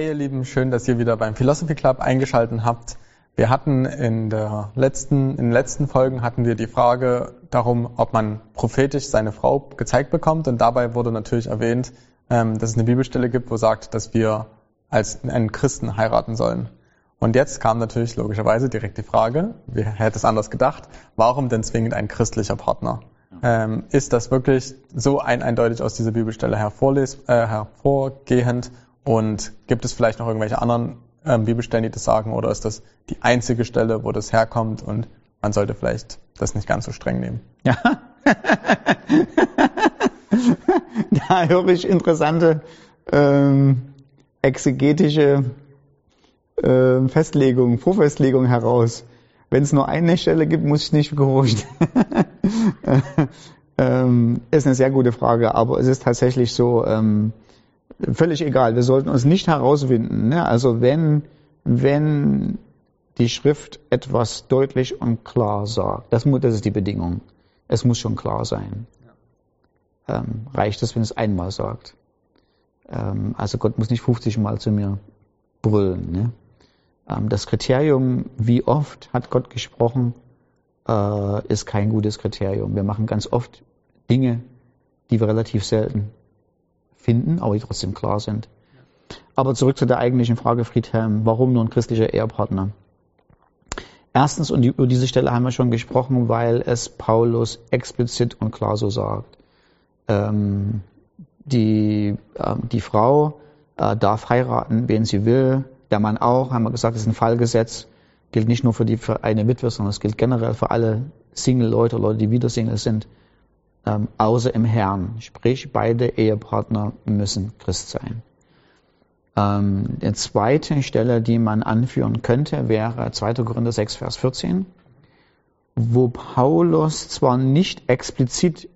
Hey ihr Lieben, schön, dass ihr wieder beim Philosophy Club eingeschaltet habt. Wir hatten in, der letzten, in den letzten Folgen hatten wir die Frage darum, ob man prophetisch seine Frau gezeigt bekommt. Und dabei wurde natürlich erwähnt, ähm, dass es eine Bibelstelle gibt, wo sagt, dass wir als einen Christen heiraten sollen. Und jetzt kam natürlich logischerweise direkt die Frage, wer hätte es anders gedacht, warum denn zwingend ein christlicher Partner? Ähm, ist das wirklich so ein eindeutig aus dieser Bibelstelle hervorles äh, hervorgehend? Und gibt es vielleicht noch irgendwelche anderen ähm, Bibelstellen, die das sagen? Oder ist das die einzige Stelle, wo das herkommt und man sollte vielleicht das nicht ganz so streng nehmen? Ja. da höre ich interessante ähm, exegetische äh, Festlegungen, Vorfestlegungen heraus. Wenn es nur eine Stelle gibt, muss ich nicht gehorchen. ähm, ist eine sehr gute Frage, aber es ist tatsächlich so, ähm, völlig egal. Wir sollten uns nicht herausfinden. Ne? Also wenn, wenn die Schrift etwas deutlich und klar sagt, das, muss, das ist die Bedingung. Es muss schon klar sein. Ähm, reicht es, wenn es einmal sagt? Ähm, also Gott muss nicht 50 Mal zu mir brüllen. Ne? Ähm, das Kriterium, wie oft hat Gott gesprochen, äh, ist kein gutes Kriterium. Wir machen ganz oft Dinge, die wir relativ selten finden, aber die trotzdem klar sind. Aber zurück zu der eigentlichen Frage, Friedhelm, warum nur ein christlicher Ehepartner? Erstens, und über diese Stelle haben wir schon gesprochen, weil es Paulus explizit und klar so sagt. Ähm, die, äh, die Frau äh, darf heiraten, wen sie will, der Mann auch, haben wir gesagt, ist ein Fallgesetz, gilt nicht nur für, die, für eine Witwe, sondern es gilt generell für alle Single-Leute, Leute, die wieder Single sind ähm, außer im Herrn. Sprich, beide Ehepartner müssen Christ sein. Ähm, die zweite Stelle, die man anführen könnte, wäre 2. Korinther 6, Vers 14, wo Paulus zwar nicht explizit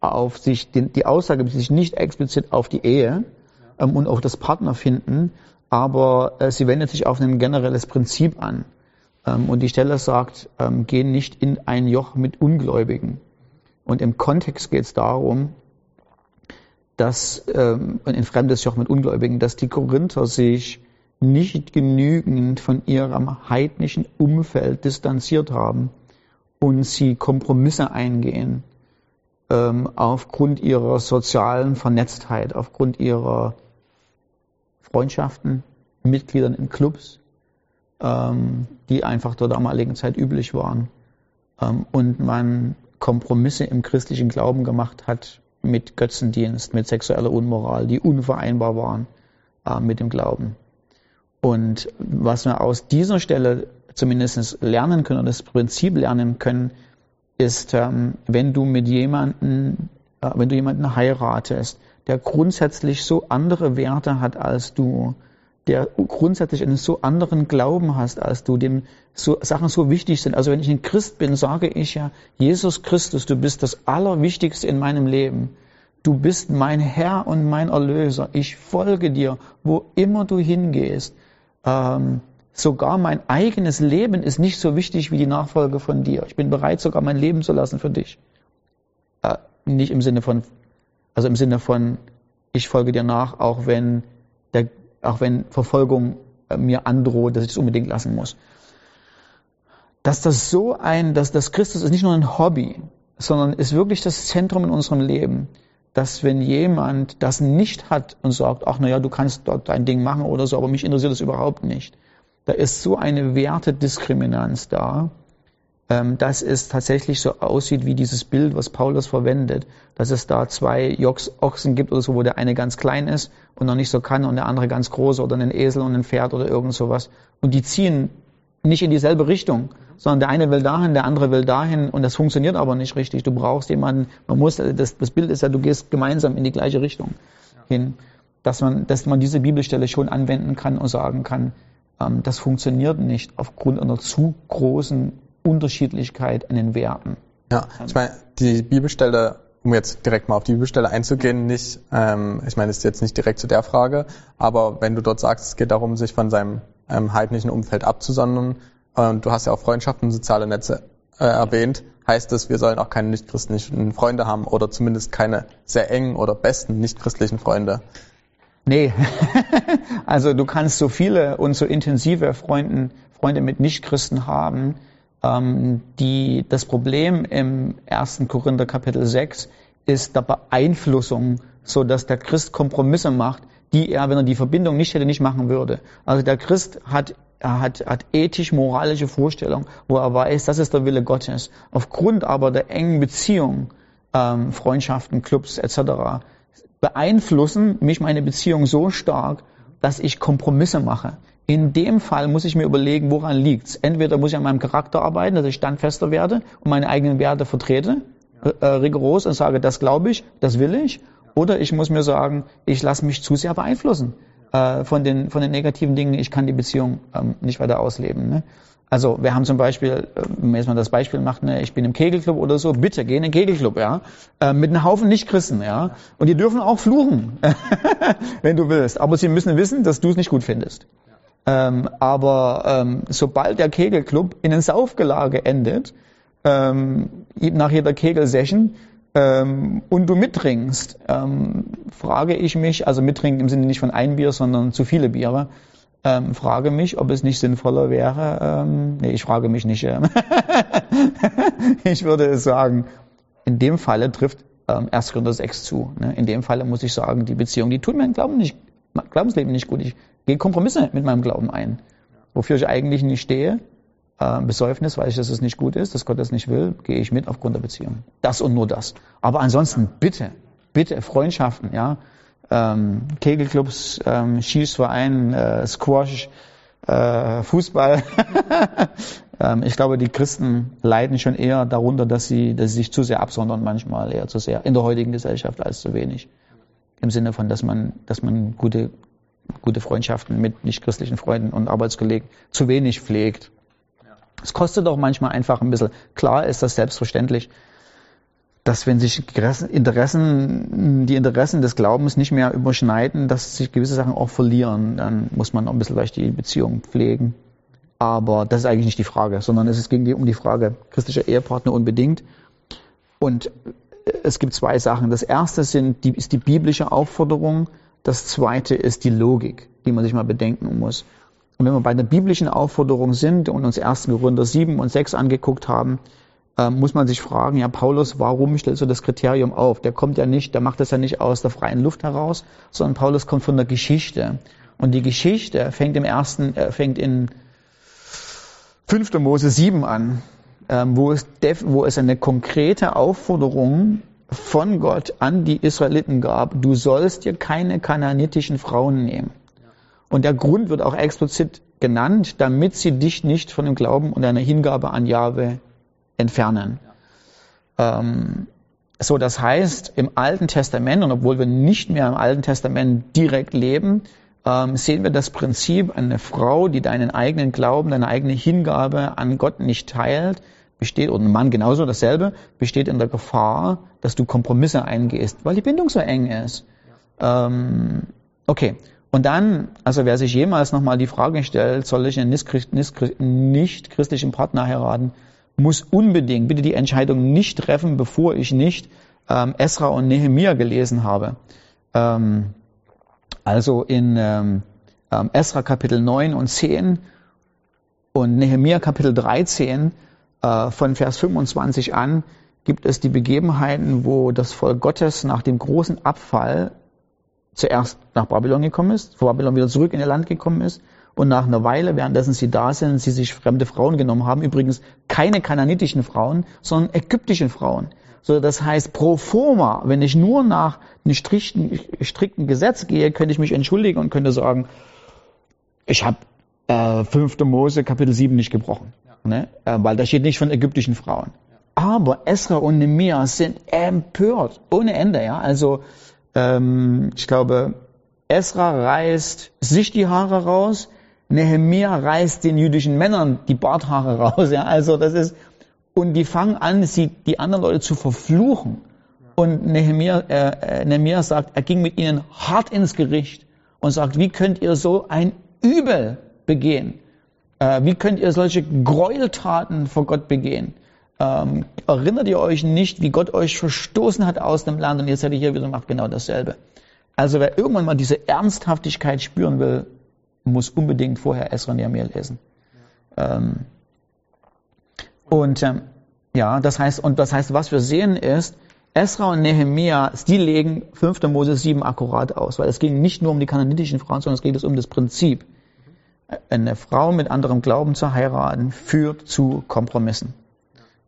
auf sich, die, die Aussage bezieht sich nicht explizit auf die Ehe ähm, und auf das Partnerfinden, aber äh, sie wendet sich auf ein generelles Prinzip an. Ähm, und die Stelle sagt, ähm, geh nicht in ein Joch mit Ungläubigen. Und im Kontext geht es darum, dass, ähm, in fremdes Joch mit Ungläubigen, dass die Korinther sich nicht genügend von ihrem heidnischen Umfeld distanziert haben und sie Kompromisse eingehen ähm, aufgrund ihrer sozialen Vernetztheit, aufgrund ihrer Freundschaften, Mitgliedern in Clubs, ähm, die einfach zur damaligen Zeit üblich waren. Ähm, und man Kompromisse im christlichen Glauben gemacht hat mit Götzendienst, mit sexueller Unmoral, die unvereinbar waren äh, mit dem Glauben. Und was wir aus dieser Stelle zumindest lernen können oder das Prinzip lernen können, ist, ähm, wenn du mit jemanden, äh, wenn du jemanden heiratest, der grundsätzlich so andere Werte hat als du, der grundsätzlich einen so anderen Glauben hast als du, dem so, Sachen so wichtig sind. Also wenn ich ein Christ bin, sage ich ja, Jesus Christus, du bist das Allerwichtigste in meinem Leben. Du bist mein Herr und mein Erlöser. Ich folge dir, wo immer du hingehst. Ähm, sogar mein eigenes Leben ist nicht so wichtig wie die Nachfolge von dir. Ich bin bereit, sogar mein Leben zu lassen für dich. Äh, nicht im Sinne von, also im Sinne von, ich folge dir nach, auch wenn der auch wenn Verfolgung äh, mir androht, dass ich es unbedingt lassen muss. Dass das so ein, dass das Christus ist nicht nur ein Hobby, sondern ist wirklich das Zentrum in unserem Leben. Dass wenn jemand das nicht hat und sagt, ach naja, du kannst dort dein Ding machen oder so, aber mich interessiert das überhaupt nicht. Da ist so eine Wertediskriminanz da, ähm, dass es tatsächlich so aussieht wie dieses Bild, was Paulus verwendet, dass es da zwei Jochs, Ochsen gibt oder so, wo der eine ganz klein ist und noch nicht so kann und der andere ganz groß oder einen Esel und ein Pferd oder irgend sowas. Und die ziehen nicht in dieselbe Richtung, sondern der eine will dahin, der andere will dahin und das funktioniert aber nicht richtig. Du brauchst jemanden, man muss, das, das Bild ist ja, du gehst gemeinsam in die gleiche Richtung hin, dass man, dass man diese Bibelstelle schon anwenden kann und sagen kann, ähm, das funktioniert nicht aufgrund einer zu großen Unterschiedlichkeit an den Werten. Ja, ich meine, die Bibelstelle, um jetzt direkt mal auf die Bibelstelle einzugehen, nicht, ähm, ich meine, das ist jetzt nicht direkt zu der Frage, aber wenn du dort sagst, es geht darum, sich von seinem ähm, heidnischen Umfeld abzusondern, und du hast ja auch Freundschaften und soziale Netze äh, erwähnt, heißt das, wir sollen auch keine nichtchristlichen Freunde haben oder zumindest keine sehr engen oder besten nichtchristlichen Freunde. Nee, also du kannst so viele und so intensive Freunden, Freunde mit Nichtchristen haben, die das Problem im 1. Korinther Kapitel 6 ist der Beeinflussung, so dass der Christ Kompromisse macht, die er, wenn er die Verbindung nicht hätte, nicht machen würde. Also der Christ hat er hat, hat ethisch-moralische Vorstellungen, wo er weiß, das ist der Wille Gottes. Aufgrund aber der engen Beziehung, ähm, Freundschaften, Clubs etc. beeinflussen mich meine Beziehung so stark, dass ich Kompromisse mache. In dem Fall muss ich mir überlegen, woran liegt's. Entweder muss ich an meinem Charakter arbeiten, dass ich standfester werde und meine eigenen Werte vertrete, äh, rigoros und sage, das glaube ich, das will ich. Oder ich muss mir sagen, ich lasse mich zu sehr beeinflussen äh, von, den, von den negativen Dingen, ich kann die Beziehung ähm, nicht weiter ausleben. Ne? Also wir haben zum Beispiel, äh, wenn man jetzt mal das Beispiel macht, ne, ich bin im Kegelclub oder so, bitte geh in den Kegelclub, ja, äh, mit einem Haufen Nichtchristen, ja, und die dürfen auch fluchen, wenn du willst, aber sie müssen wissen, dass du es nicht gut findest. Ähm, aber ähm, sobald der Kegelclub in ein Saufgelage endet, ähm, nach jeder Kegelsession, ähm, und du mittrinkst, ähm, frage ich mich, also mittrinken im Sinne nicht von ein Bier, sondern zu viele Biere, ähm, frage mich, ob es nicht sinnvoller wäre, ähm, nee, ich frage mich nicht, ich würde sagen, in dem Falle trifft ähm, 1. Korinther 6 zu. Ne? In dem Falle muss ich sagen, die Beziehung, die tut mir Glauben nicht, Glaubensleben nicht gut. Ich gehe Kompromisse mit meinem Glauben ein. Wofür ich eigentlich nicht stehe, äh, Besäufnis, weil ich, dass es nicht gut ist, dass Gott das nicht will, gehe ich mit aufgrund der Beziehung. Das und nur das. Aber ansonsten bitte, bitte Freundschaften, ja, ähm, Kegelclubs, ähm, Schießverein, äh, Squash, äh, Fußball. ähm, ich glaube, die Christen leiden schon eher darunter, dass sie, dass sie sich zu sehr absondern, manchmal eher zu sehr in der heutigen Gesellschaft als zu wenig. Im Sinne von, dass man, dass man gute, gute Freundschaften mit nichtchristlichen Freunden und Arbeitskollegen zu wenig pflegt. Es kostet auch manchmal einfach ein bisschen. Klar ist das selbstverständlich, dass wenn sich Interessen, die Interessen des Glaubens nicht mehr überschneiden, dass sich gewisse Sachen auch verlieren. Dann muss man auch ein bisschen vielleicht die Beziehung pflegen. Aber das ist eigentlich nicht die Frage, sondern es ging um die Frage christlicher Ehepartner unbedingt. Und es gibt zwei Sachen. Das erste sind, die, ist die biblische Aufforderung. Das zweite ist die Logik, die man sich mal bedenken muss. Und wenn wir bei der biblischen Aufforderung sind und uns 1. Korinther 7 und 6 angeguckt haben, äh, muss man sich fragen, ja Paulus, warum stellst du das Kriterium auf? Der kommt ja nicht, der macht das ja nicht aus der freien Luft heraus, sondern Paulus kommt von der Geschichte. Und die Geschichte fängt im ersten, äh, fängt in 5. Mose 7 an, äh, wo, es wo es eine konkrete Aufforderung von Gott an die Israeliten gab, du sollst dir keine kananitischen Frauen nehmen. Und der Grund wird auch explizit genannt, damit sie dich nicht von dem Glauben und deiner Hingabe an Jahwe entfernen. Ähm, so, das heißt, im Alten Testament, und obwohl wir nicht mehr im Alten Testament direkt leben, ähm, sehen wir das Prinzip, eine Frau, die deinen eigenen Glauben, deine eigene Hingabe an Gott nicht teilt, besteht, und ein Mann genauso dasselbe, besteht in der Gefahr, dass du Kompromisse eingehst, weil die Bindung so eng ist. Ähm, okay, und dann, also wer sich jemals nochmal die Frage stellt, soll ich einen nicht christlichen Partner heiraten, muss unbedingt bitte die Entscheidung nicht treffen, bevor ich nicht ähm, Esra und Nehemia gelesen habe. Ähm, also in ähm, ähm Esra Kapitel 9 und 10 und Nehemia Kapitel 13 äh, von Vers 25 an gibt es die Begebenheiten, wo das Volk Gottes nach dem großen Abfall zuerst nach Babylon gekommen ist, vor Babylon wieder zurück in ihr Land gekommen ist und nach einer Weile, währenddessen sie da sind, sie sich fremde Frauen genommen haben, übrigens keine kananitischen Frauen, sondern ägyptischen Frauen. So, das heißt, pro forma, wenn ich nur nach einem strikten, strikten Gesetz gehe, könnte ich mich entschuldigen und könnte sagen, ich habe äh, 5. Mose Kapitel 7 nicht gebrochen, ja. Ne? äh, weil da steht nicht von ägyptischen Frauen. Aber Esra und Nehemiah sind empört, ohne Ende. Ja, Also ähm, ich glaube, Esra reißt sich die Haare raus, Nehemia reißt den jüdischen Männern die Barthaare raus. Ja, also das ist und die fangen an, sie die anderen Leute zu verfluchen. Und Nehemia, äh, äh, Nehemia sagt, er ging mit ihnen hart ins Gericht und sagt, wie könnt ihr so ein Übel begehen? Äh, wie könnt ihr solche Gräueltaten vor Gott begehen? Ähm, erinnert ihr euch nicht, wie Gott euch verstoßen hat aus dem Land und jetzt seid ihr hier wieder macht genau dasselbe. Also wer irgendwann mal diese Ernsthaftigkeit spüren will, muss unbedingt vorher Esra und Nehemiah lesen. Ähm, und ähm, ja, das heißt, und das heißt, was wir sehen ist, Esra und Nehemiah, die legen 5. Mose 7 akkurat aus, weil es ging nicht nur um die kananitischen Frauen, sondern es geht um das Prinzip. Eine Frau mit anderem Glauben zu heiraten führt zu Kompromissen.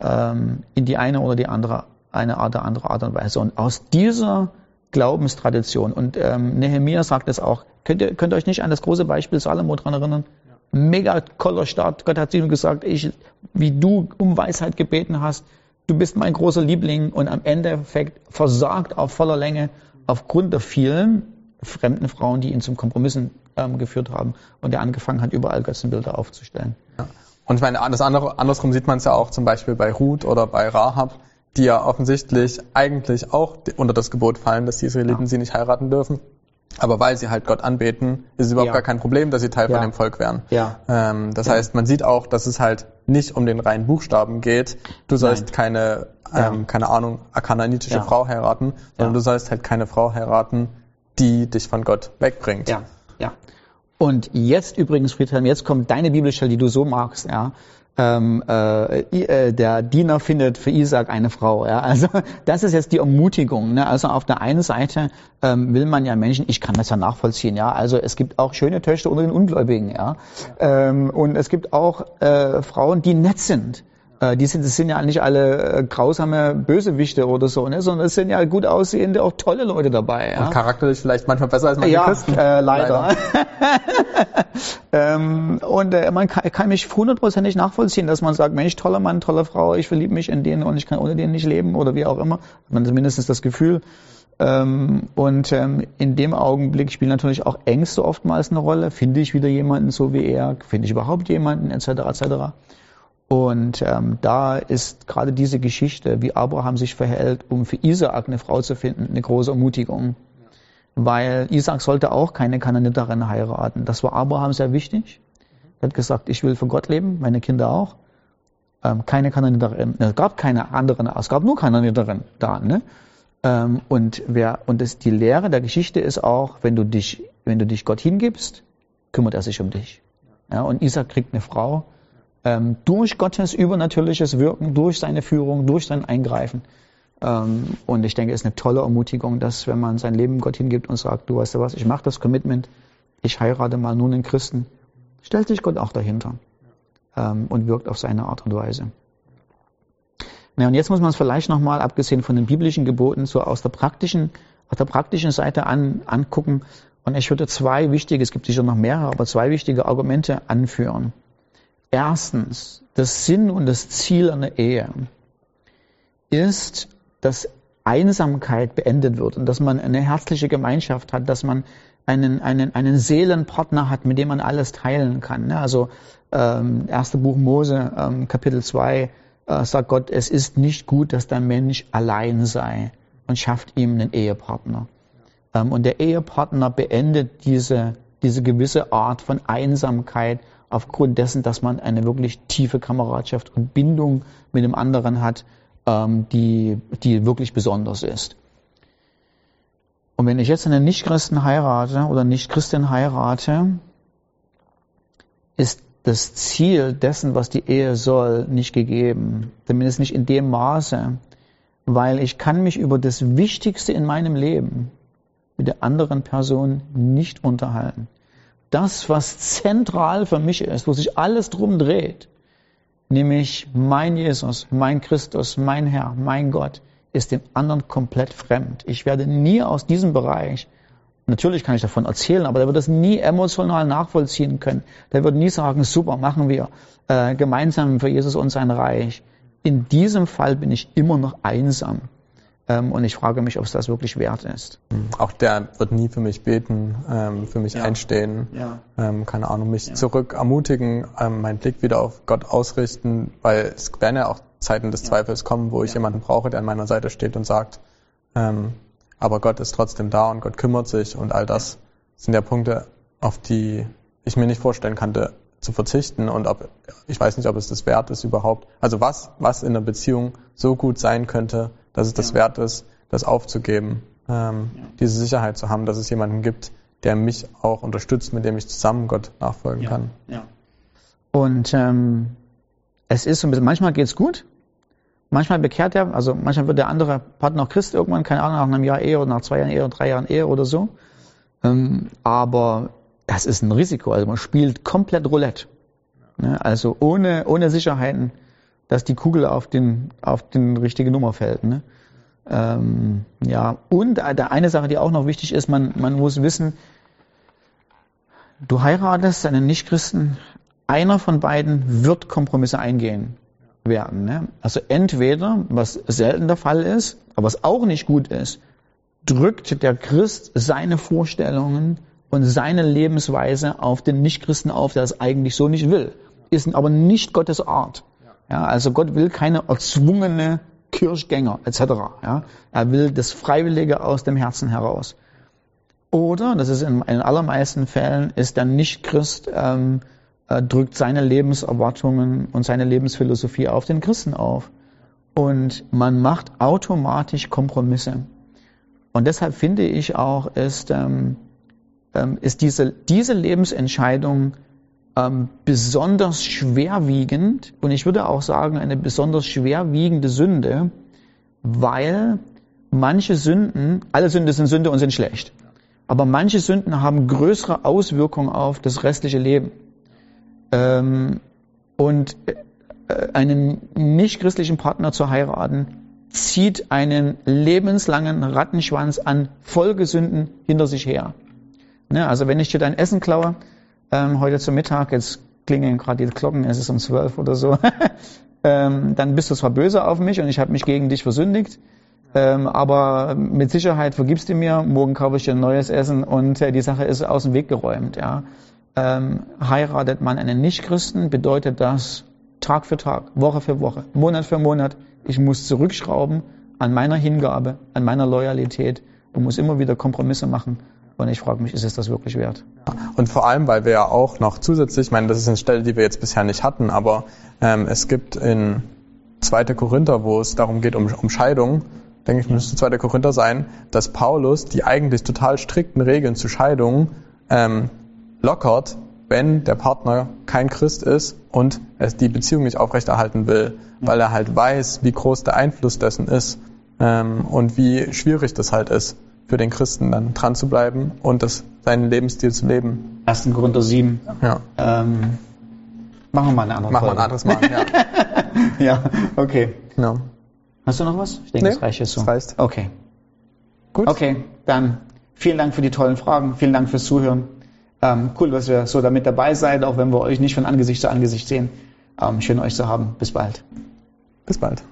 Ähm, in die eine oder die andere, eine oder andere Art und Weise. Und aus dieser Glaubenstradition, und ähm, Nehemiah sagt es auch, könnt ihr, könnt ihr euch nicht an das große Beispiel Salomo dran erinnern? Ja. Mega toller Start. Gott hat ihm gesagt, ich, wie du um Weisheit gebeten hast, du bist mein großer Liebling und am Endeffekt versagt auf voller Länge aufgrund der vielen fremden Frauen, die ihn zum Kompromissen ähm, geführt haben und der angefangen hat, überall Götzenbilder aufzustellen. Ja. Und ich meine, das andere, andersrum sieht man es ja auch zum Beispiel bei Ruth oder bei Rahab, die ja offensichtlich eigentlich auch unter das Gebot fallen, dass die Israeliten ja. sie nicht heiraten dürfen. Aber weil sie halt Gott anbeten, ist es überhaupt ja. gar kein Problem, dass sie Teil ja. von dem Volk wären. Ja. Ähm, das heißt, man sieht auch, dass es halt nicht um den reinen Buchstaben geht. Du sollst Nein. keine, ähm, keine Ahnung, akananitische Frau heiraten, sondern du sollst halt keine Frau heiraten, die dich von Gott wegbringt. Ja, ja. Und jetzt übrigens, Friedhelm, jetzt kommt deine Bibelstelle, die du so magst, ja ähm, äh, äh, der Diener findet für Isaac eine Frau. Ja? Also das ist jetzt die Ermutigung. Ne? Also auf der einen Seite ähm, will man ja Menschen, ich kann das ja nachvollziehen, ja. Also es gibt auch schöne Töchter unter den Ungläubigen, ja. ja. Ähm, und es gibt auch äh, Frauen, die nett sind. Äh, die sind, das sind ja nicht alle äh, grausame Bösewichte oder so, ne? sondern es sind ja gut aussehende, auch tolle Leute dabei. Ja? Und charakterlich vielleicht manchmal besser als manche ja, Christen. Äh, leider. leider. ähm, und äh, man kann, kann mich hundertprozentig nachvollziehen, dass man sagt, Mensch, toller Mann, tolle Frau, ich verliebe mich in den und ich kann ohne den nicht leben oder wie auch immer. Man zumindest das Gefühl. Ähm, und ähm, in dem Augenblick spielen natürlich auch Ängste oftmals eine Rolle. Finde ich wieder jemanden so wie er? Finde ich überhaupt jemanden? Etc. etc. Und ähm, da ist gerade diese Geschichte, wie Abraham sich verhält, um für Isaak eine Frau zu finden, eine große Ermutigung. Weil Isaak sollte auch keine Kananiterin heiraten. Das war Abraham sehr wichtig. Er hat gesagt, ich will für Gott leben, meine Kinder auch. Ähm, keine Kananiterin. Es gab keine anderen, es gab nur Kananiterin da. Ne? Ähm, und wer, und das, die Lehre der Geschichte ist auch, wenn du dich, wenn du dich Gott hingibst, kümmert er sich um dich. Ja, und Isaac kriegt eine Frau, ähm, durch Gottes übernatürliches Wirken, durch seine Führung, durch sein Eingreifen. Ähm, und ich denke, es ist eine tolle Ermutigung, dass wenn man sein Leben Gott hingibt und sagt, du weißt du was, ich mache das Commitment, ich heirate mal nun einen Christen, stellt sich Gott auch dahinter ähm, und wirkt auf seine Art und Weise. Na, und jetzt muss man es vielleicht nochmal, abgesehen von den biblischen Geboten, so aus der praktischen, aus der praktischen Seite an, angucken. Und ich würde zwei wichtige, es gibt sicher noch mehrere, aber zwei wichtige Argumente anführen. Erstens, das Sinn und das Ziel einer Ehe ist, dass Einsamkeit beendet wird und dass man eine herzliche Gemeinschaft hat, dass man einen, einen, einen Seelenpartner hat, mit dem man alles teilen kann. Ne? Also ähm, erste Buch Mose, ähm, Kapitel 2, äh, sagt Gott, es ist nicht gut, dass der Mensch allein sei und schafft ihm einen Ehepartner. Ähm, und der Ehepartner beendet diese, diese gewisse Art von Einsamkeit aufgrund dessen, dass man eine wirklich tiefe Kameradschaft und Bindung mit dem anderen hat, ähm, die, die wirklich besonders ist. Und wenn ich jetzt einen Nichtchristen heirate oder Nichtchristin heirate, ist das Ziel dessen, was die Ehe soll, nicht gegeben. Zumindest nicht in dem Maße, weil ich kann mich über das Wichtigste in meinem Leben mit der anderen Person nicht unterhalten das, was zentral für mich ist, wo sich alles drum dreht, nämlich mein Jesus, mein Christus, mein Herr, mein Gott, ist dem anderen komplett fremd. Ich werde nie aus diesem Bereich, natürlich kann ich davon erzählen, aber der wird das nie emotional nachvollziehen können. Der wird nie sagen, super, machen wir äh, gemeinsam für Jesus und sein Reich. In diesem Fall bin ich immer noch einsam. Ähm, und ich frage mich, ob es das wirklich wert ist. Mhm. Auch der wird nie für mich beten, ähm, für mich ja. einstehen, ja. Ähm, keine Ahnung, mich ja. zurück ermutigen, ähm, meinen Blick wieder auf Gott ausrichten, weil es werden ja auch Zeiten des Zweifels kommen, wo ich jemanden brauche, der an meiner Seite steht und sagt, ähm, aber Gott ist trotzdem da und Gott kümmert sich und all das sind ja Punkte, auf die ich mir nicht vorstellen kannte, zu verzichten und ob, ich weiß nicht, ob es das wert ist überhaupt. Also was, was in einer Beziehung so gut sein könnte, dass es das wert ist, das aufzugeben. ähm, diese Sicherheit zu haben, dass es jemanden gibt, der mich auch unterstützt, mit dem ich zusammen Gott nachfolgen Ja, kann. ja. Und ähm, es ist so ein bisschen, manchmal geht's gut, manchmal bekehrt er, also manchmal wird der andere Partner auch Christ irgendwann, keine Ahnung, nach einem Jahr Ehe oder nach zwei Jahren Ehe oder drei Jahren Ehe oder so. Ähm, aber das ist ein Risiko, also man spielt komplett Roulette. Ne? Also ohne, ohne Sicherheiten, dass die Kugel auf den, auf den richtige Nummer fällt. Ne? Ähm, ja, und der eine Sache, die auch noch wichtig ist, man, man muss wissen, du heiratest einen Nichtchristen, einer von beiden wird Kompromisse eingehen werden. Ne? Also entweder, was selten der Fall ist, aber was auch nicht gut ist, drückt der Christ seine Vorstellungen und seine Lebensweise auf den Nichtchristen auf, der es eigentlich so nicht will. Ist aber nicht Gottes Art. Ja, also Gott will keine erzwungene Kirchgänger etc. Ja? Er will das Freiwillige aus dem Herzen heraus. Oder, das ist in, in allermeisten Fällen, ist der Nichtchrist ähm, äh, drückt seine Lebenserwartungen und seine Lebensphilosophie auf den Christen auf. Und man macht automatisch Kompromisse. Und deshalb finde ich auch, ist, ähm, ähm, ist diese, diese Lebensentscheidung ähm, besonders schwerwiegend und ich würde auch sagen eine besonders schwerwiegende Sünde, weil manche Sünden, alle Sünden sind Sünde und sind schlecht, aber manche Sünden haben größere Auswirkungen auf das restliche Leben. Ähm, und äh, einen nichtchristlichen Partner zu heiraten, zieht einen lebenslangen Rattenschwanz an Folgesünden hinter sich her. Ne, also wenn ich dir dein Essen klaue, ähm, heute zum Mittag, jetzt klingeln gerade die Glocken, es ist um zwölf oder so, ähm, dann bist du zwar böse auf mich und ich habe mich gegen dich versündigt, ähm, aber mit Sicherheit vergibst du mir, morgen kaufe ich dir ein neues Essen und äh, die Sache ist aus dem Weg geräumt. Ja. Ähm, heiratet man einen Nichtchristen, bedeutet das Tag für Tag, Woche für Woche, Monat für Monat, ich muss zurückschrauben an meiner Hingabe, an meiner Loyalität und muss immer wieder Kompromisse machen. Und ich frage mich, ist es das wirklich wert? Und vor allem, weil wir ja auch noch zusätzlich, ich meine, das ist eine Stelle, die wir jetzt bisher nicht hatten, aber ähm, es gibt in 2. Korinther, wo es darum geht, um, um Scheidung, denke ich, müsste 2. Korinther sein, dass Paulus die eigentlich total strikten Regeln zu Scheidung ähm, lockert, wenn der Partner kein Christ ist und es die Beziehung nicht aufrechterhalten will, weil er halt weiß, wie groß der Einfluss dessen ist ähm, und wie schwierig das halt ist für den Christen dann dran zu bleiben und das, seinen Lebensstil zu leben. 1. Korinther 7. Ja. Ähm, machen wir mal eine andere Machen wir ein anderes Mal. Ja. Ja, okay. Genau. Hast du noch was? Ich denke, Nee, das reicht jetzt so. das reicht. Okay. Gut. Okay, dann vielen Dank für die tollen Fragen. Vielen Dank fürs Zuhören. Ähm, cool, dass ihr so damit dabei seid, auch wenn wir euch nicht von Angesicht zu Angesicht sehen. Ähm, schön euch zu haben. Bis bald. Bis bald.